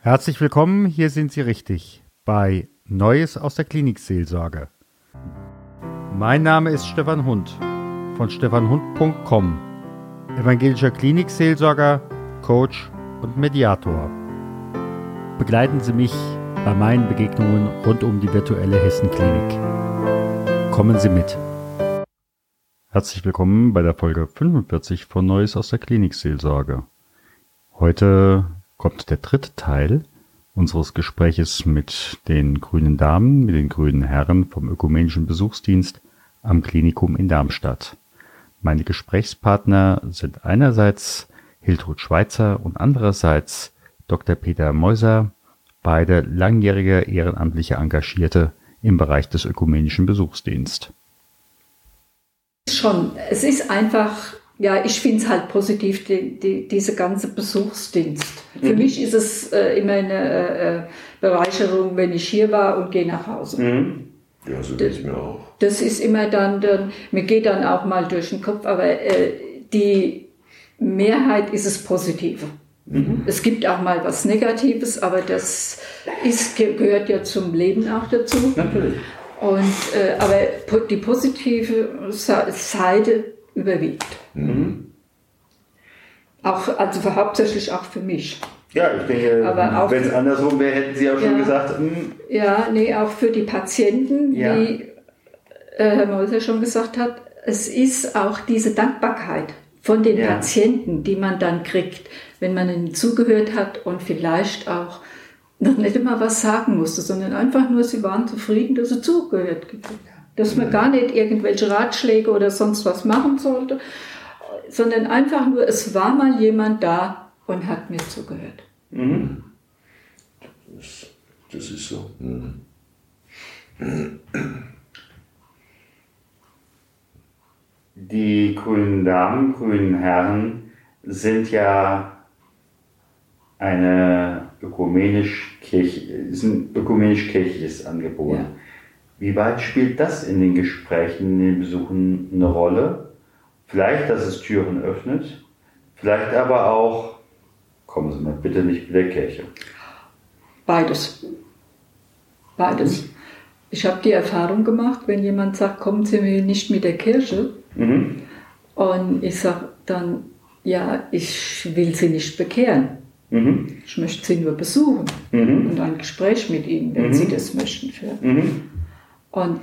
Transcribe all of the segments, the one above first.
Herzlich willkommen, hier sind Sie richtig bei Neues aus der Klinikseelsorge. Mein Name ist Stefan Hund von stefanhund.com, evangelischer Klinikseelsorger, Coach und Mediator. Begleiten Sie mich bei meinen Begegnungen rund um die virtuelle Hessenklinik. Kommen Sie mit. Herzlich willkommen bei der Folge 45 von Neues aus der Klinikseelsorge. Heute kommt der dritte Teil unseres Gespräches mit den grünen Damen, mit den grünen Herren vom Ökumenischen Besuchsdienst am Klinikum in Darmstadt. Meine Gesprächspartner sind einerseits Hiltrud Schweizer und andererseits Dr. Peter Meuser, beide langjährige ehrenamtliche Engagierte im Bereich des Ökumenischen Besuchsdienst. Schon, es ist einfach ja, ich finde es halt positiv, die, die, diese ganze Besuchsdienst. Für mhm. mich ist es äh, immer eine äh, äh, Bereicherung, wenn ich hier war und gehe nach Hause. Mhm. Ja, so geht es mir auch. Das ist immer dann, dann, mir geht dann auch mal durch den Kopf, aber äh, die Mehrheit ist es Positive. Mhm. Es gibt auch mal was Negatives, aber das ist, gehört ja zum Leben auch dazu. Natürlich. Und, äh, aber die positive Seite überwiegt. Mhm. Auch, also hauptsächlich auch für mich. Ja, ich denke, wenn es andersrum wäre, hätten Sie auch schon ja, gesagt. Mh. Hm. Ja, nee, auch für die Patienten, ja. wie äh, Herr Mäuser schon gesagt hat, es ist auch diese Dankbarkeit von den ja. Patienten, die man dann kriegt, wenn man ihnen zugehört hat und vielleicht auch noch nicht immer was sagen musste, sondern einfach nur, sie waren zufrieden, dass sie zugehört haben. Dass man gar nicht irgendwelche Ratschläge oder sonst was machen sollte, sondern einfach nur, es war mal jemand da und hat mir zugehört. Mhm. Das, das, ist so. Mhm. Die grünen Damen, grünen Herren sind ja eine ökumenisch-kirchliches ökumenisch Angebot. Ja. Wie weit spielt das in den Gesprächen, in den Besuchen eine Rolle? Vielleicht, dass es Türen öffnet, vielleicht aber auch, kommen Sie mal bitte nicht mit der Kirche. Beides. Beides. Mhm. Ich habe die Erfahrung gemacht, wenn jemand sagt, kommen Sie mir nicht mit der Kirche. Mhm. Und ich sage dann, ja, ich will Sie nicht bekehren. Mhm. Ich möchte Sie nur besuchen mhm. und ein Gespräch mit Ihnen, wenn Sie mhm. das möchten, führen. Und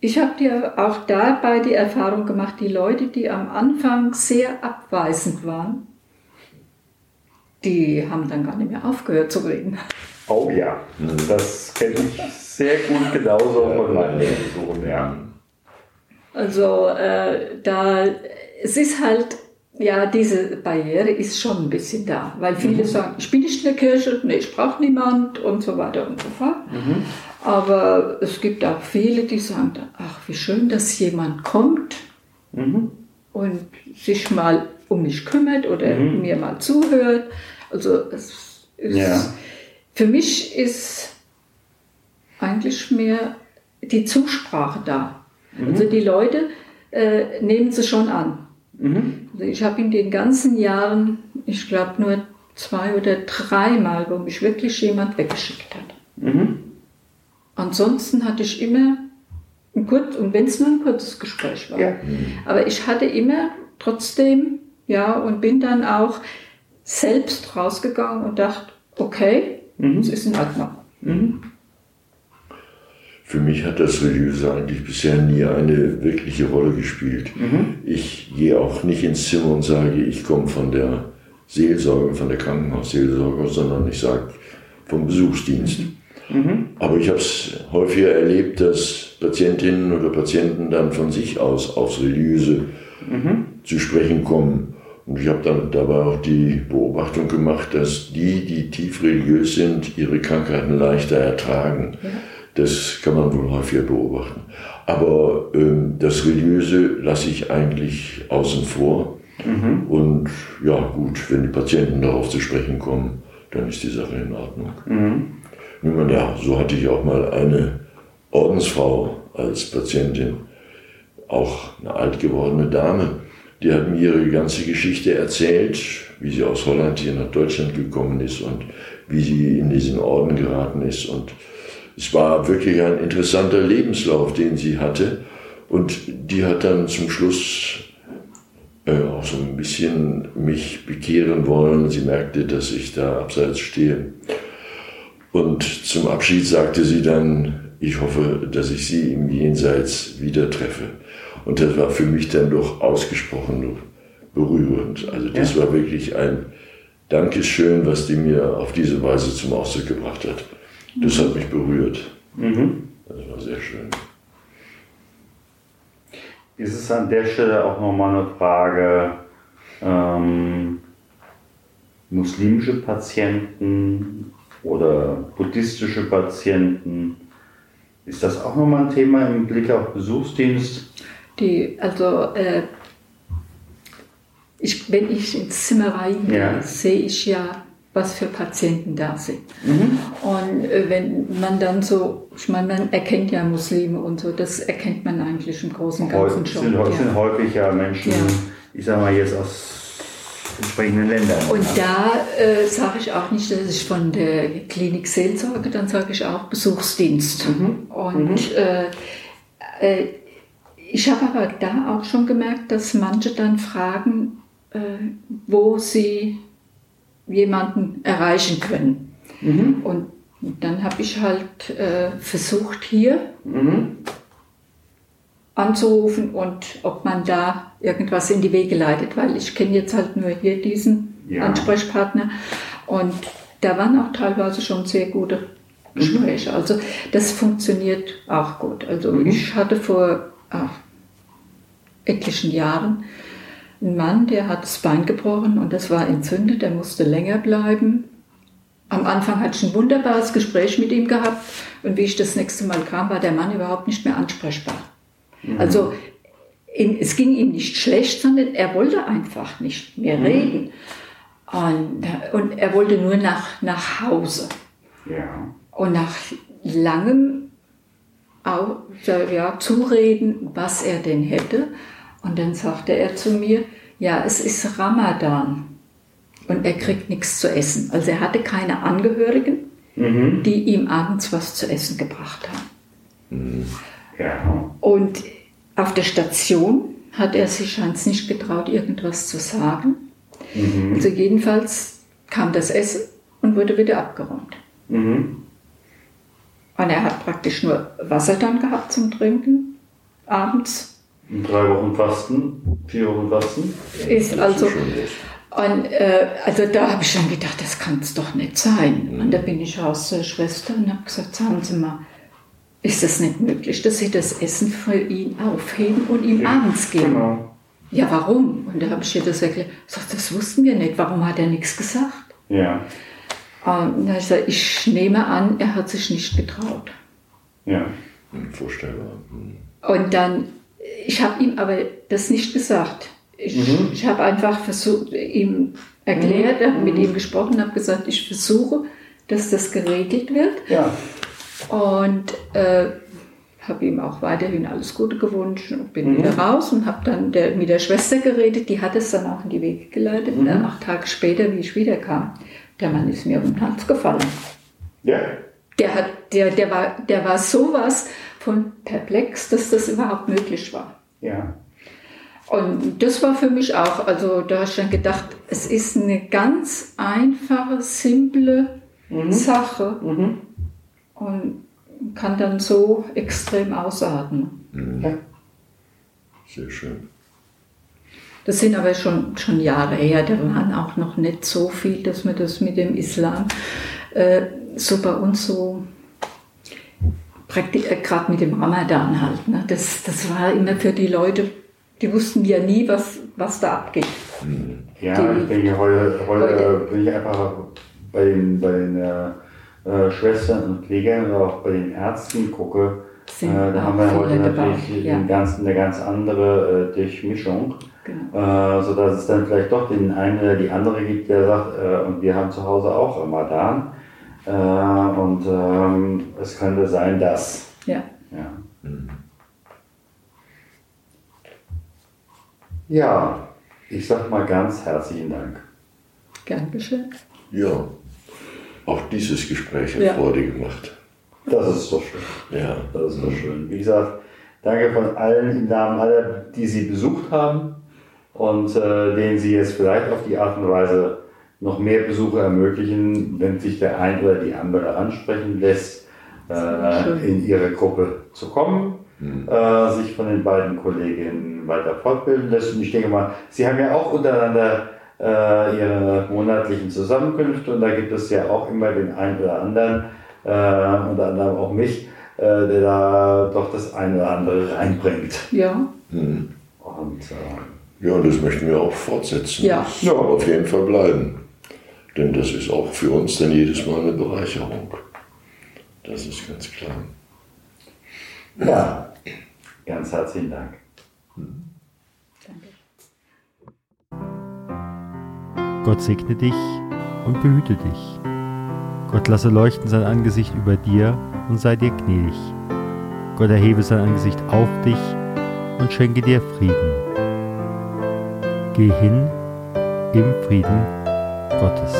ich habe dir auch dabei die Erfahrung gemacht, die Leute, die am Anfang sehr abweisend waren, die haben dann gar nicht mehr aufgehört zu reden. Oh ja, das kenne ich sehr gut genauso von meinen Besuchen. Ja. Also äh, da, es ist halt, ja, diese Barriere ist schon ein bisschen da, weil viele mhm. sagen, ich bin nicht in der Kirche, nee, ich brauche niemand und so weiter und so fort. Mhm. Aber es gibt auch viele, die sagen, ach, wie schön, dass jemand kommt mhm. und sich mal um mich kümmert oder mhm. mir mal zuhört. Also es ist, ja. für mich ist eigentlich mehr die Zusprache da. Mhm. Also die Leute äh, nehmen sie schon an. Mhm. Also ich habe in den ganzen Jahren, ich glaube nur zwei oder dreimal, wo mich wirklich jemand weggeschickt hat. Mhm. Ansonsten hatte ich immer ein kurz, und wenn es nur ein kurzes Gespräch war. Ja. Aber ich hatte immer trotzdem, ja, und bin dann auch selbst rausgegangen und dachte, okay, mhm. es ist in Ordnung. Mhm. Für mich hat das Religiöse eigentlich bisher nie eine wirkliche Rolle gespielt. Mhm. Ich gehe auch nicht ins Zimmer und sage, ich komme von der Seelsorge, von der Krankenhausseelsorge, sondern ich sage vom Besuchsdienst. Mhm. Aber ich habe es häufiger erlebt, dass Patientinnen oder Patienten dann von sich aus aufs Religiöse mhm. zu sprechen kommen. Und ich habe dann dabei auch die Beobachtung gemacht, dass die, die tief religiös sind, ihre Krankheiten leichter ertragen. Ja. Das kann man wohl häufiger beobachten. Aber ähm, das Religiöse lasse ich eigentlich außen vor. Mhm. Und ja, gut, wenn die Patienten darauf zu sprechen kommen, dann ist die Sache in Ordnung. Mhm. Nun, ja, so hatte ich auch mal eine Ordensfrau als Patientin, auch eine alt gewordene Dame. Die hat mir ihre ganze Geschichte erzählt, wie sie aus Holland hier nach Deutschland gekommen ist und wie sie in diesen Orden geraten ist. Und es war wirklich ein interessanter Lebenslauf, den sie hatte. Und die hat dann zum Schluss äh, auch so ein bisschen mich bekehren wollen. Sie merkte, dass ich da abseits stehe. Und zum Abschied sagte sie dann, ich hoffe, dass ich Sie im Jenseits wieder treffe. Und das war für mich dann doch ausgesprochen berührend. Also das ja. war wirklich ein Dankeschön, was die mir auf diese Weise zum Ausdruck gebracht hat. Das hat mich berührt. Mhm. Das war sehr schön. Ist es an der Stelle auch nochmal eine Frage, ähm, muslimische Patienten oder buddhistische Patienten, ist das auch nochmal ein Thema im Blick auf Besuchsdienst? Die, also, äh, ich, wenn ich ins Zimmer reingehe, ja. sehe ich ja, was für Patienten da sind. Mhm. Und äh, wenn man dann so, ich meine, man erkennt ja Muslime und so, das erkennt man eigentlich im Großen und Ganzen schon. Sind, ja. sind häufig ja Menschen, ja. ich sage mal jetzt aus entsprechenden Ländern. Und da äh, sage ich auch nicht, dass ich von der Klinik Seelsorge, dann sage ich auch Besuchsdienst. Mhm. Und mhm. Äh, äh, ich habe aber da auch schon gemerkt, dass manche dann fragen, äh, wo sie jemanden erreichen können. Mhm. Und dann habe ich halt äh, versucht, hier mhm. anzurufen und ob man da irgendwas in die Wege leitet, weil ich kenne jetzt halt nur hier diesen ja. Ansprechpartner und da waren auch teilweise schon sehr gute Gespräche. Mhm. Also das funktioniert auch gut. Also mhm. ich hatte vor ach, etlichen Jahren einen Mann, der hat das Bein gebrochen und das war entzündet, der musste länger bleiben. Am Anfang hatte ich ein wunderbares Gespräch mit ihm gehabt und wie ich das nächste Mal kam, war der Mann überhaupt nicht mehr ansprechbar. Mhm. Also es ging ihm nicht schlecht, sondern er wollte einfach nicht mehr mhm. reden. Und, und, er wollte nur nach, nach Hause. Ja. Und nach langem ja, Zureden, was er denn hätte, und dann sagte er zu mir, ja, es ist Ramadan und er kriegt nichts zu essen. Also er hatte keine Angehörigen, mhm. die ihm abends was zu essen gebracht haben. Mhm. Ja. Und auf der Station hat er sich scheinbar nicht getraut, irgendwas zu sagen. Mhm. Also jedenfalls kam das Essen und wurde wieder abgeräumt. Mhm. Und er hat praktisch nur Wasser dann gehabt zum Trinken abends Drei Wochen Fasten, vier Wochen Fasten. Ist also, und, äh, also da habe ich schon gedacht, das kann es doch nicht sein. Mhm. Und da bin ich raus zur Schwester und habe gesagt, sagen Sie mal, ist das nicht möglich, dass Sie das Essen für ihn aufheben und ihm ja, abends geben? Genau. Ja, warum? Und da habe ich ihr das erklärt. Ich sagte, das wussten wir nicht. Warum hat er nichts gesagt? Ja. Und da ich gesagt, ich nehme an, er hat sich nicht getraut. Ja. Vorstellbar. Mhm. Und dann ich habe ihm aber das nicht gesagt. Ich, mhm. ich habe einfach versucht, ihm erklärt, mhm. mit ihm gesprochen, habe gesagt, ich versuche, dass das geregelt wird. Ja. Und äh, habe ihm auch weiterhin alles Gute gewünscht und bin mhm. wieder raus und habe dann der, mit der Schwester geredet, die hat es dann auch in die Wege geleitet. Mhm. Und acht Tage später, wie ich wiederkam, der Mann ist mir um den Hals gefallen. Ja. Der, hat, der, der, war, der war sowas von perplex, dass das überhaupt möglich war. Ja. Und das war für mich auch, also da habe ich dann gedacht, es ist eine ganz einfache, simple mhm. Sache mhm. und kann dann so extrem ausatmen. Mhm. Ja. Sehr schön. Das sind aber schon, schon Jahre her, da waren auch noch nicht so viel, dass man das mit dem Islam äh, so bei uns so gerade mit dem Ramadan halt. Ne? Das, das war immer für die Leute, die wussten ja nie, was, was da abgeht. Hm. Ja, die, ich denke, heute, heute, bin ich einfach bei den, bei den äh, Schwestern und Pflegern oder auch bei den Ärzten gucke, äh, da haben wir heute natürlich ja. ganz, eine ganz andere äh, Durchmischung. Genau. Äh, sodass es dann vielleicht doch den einen oder die andere gibt, der sagt, äh, und wir haben zu Hause auch Ramadan. Äh, und ähm, es könnte sein, dass. Ja. Ja. Ja. Ich sag mal ganz herzlichen Dank. Gern geschehen. Ja, auch dieses Gespräch hat Ja. Freude gemacht. Das ist doch schön. Ja. Das ist doch schön. Wie gesagt, danke von allen im Namen aller, die Sie besucht haben und äh, denen Sie jetzt vielleicht auf die Art und Weise noch mehr Besuche ermöglichen, wenn sich der ein oder die andere ansprechen lässt, äh, in Ihre Gruppe zu kommen, äh, sich von den beiden Kolleginnen weiter fortbilden lässt. Und ich denke mal, Sie haben ja auch untereinander äh, Ihre monatlichen Zusammenkünfte und da gibt es ja auch immer den einen oder anderen, äh, unter anderem auch mich, äh, der da doch das eine oder andere reinbringt. Ja, Hm. Und äh, Ja, und das möchten wir auch fortsetzen. Ja. Soll auf jeden Fall bleiben. Denn das ist auch für uns dann jedes Mal eine Bereicherung. Das ist ganz klar. ja, ganz herzlichen Dank. Gott segne dich und behüte dich. Gott lasse leuchten sein Angesicht über dir und sei dir gnädig. Gott erhebe sein Angesicht auf dich und schenke dir Frieden. Geh hin im Frieden Gottes.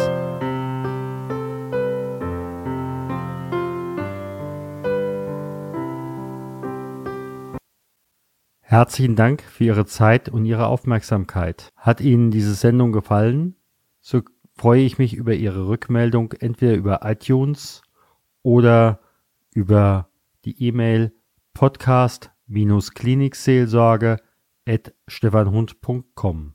Herzlichen Dank für Ihre Zeit und Ihre Aufmerksamkeit. Hat Ihnen diese Sendung gefallen? So freue ich mich über Ihre Rückmeldung entweder über iTunes oder über die E-Mail podcast-klinikseelsorge at stefanhund.com.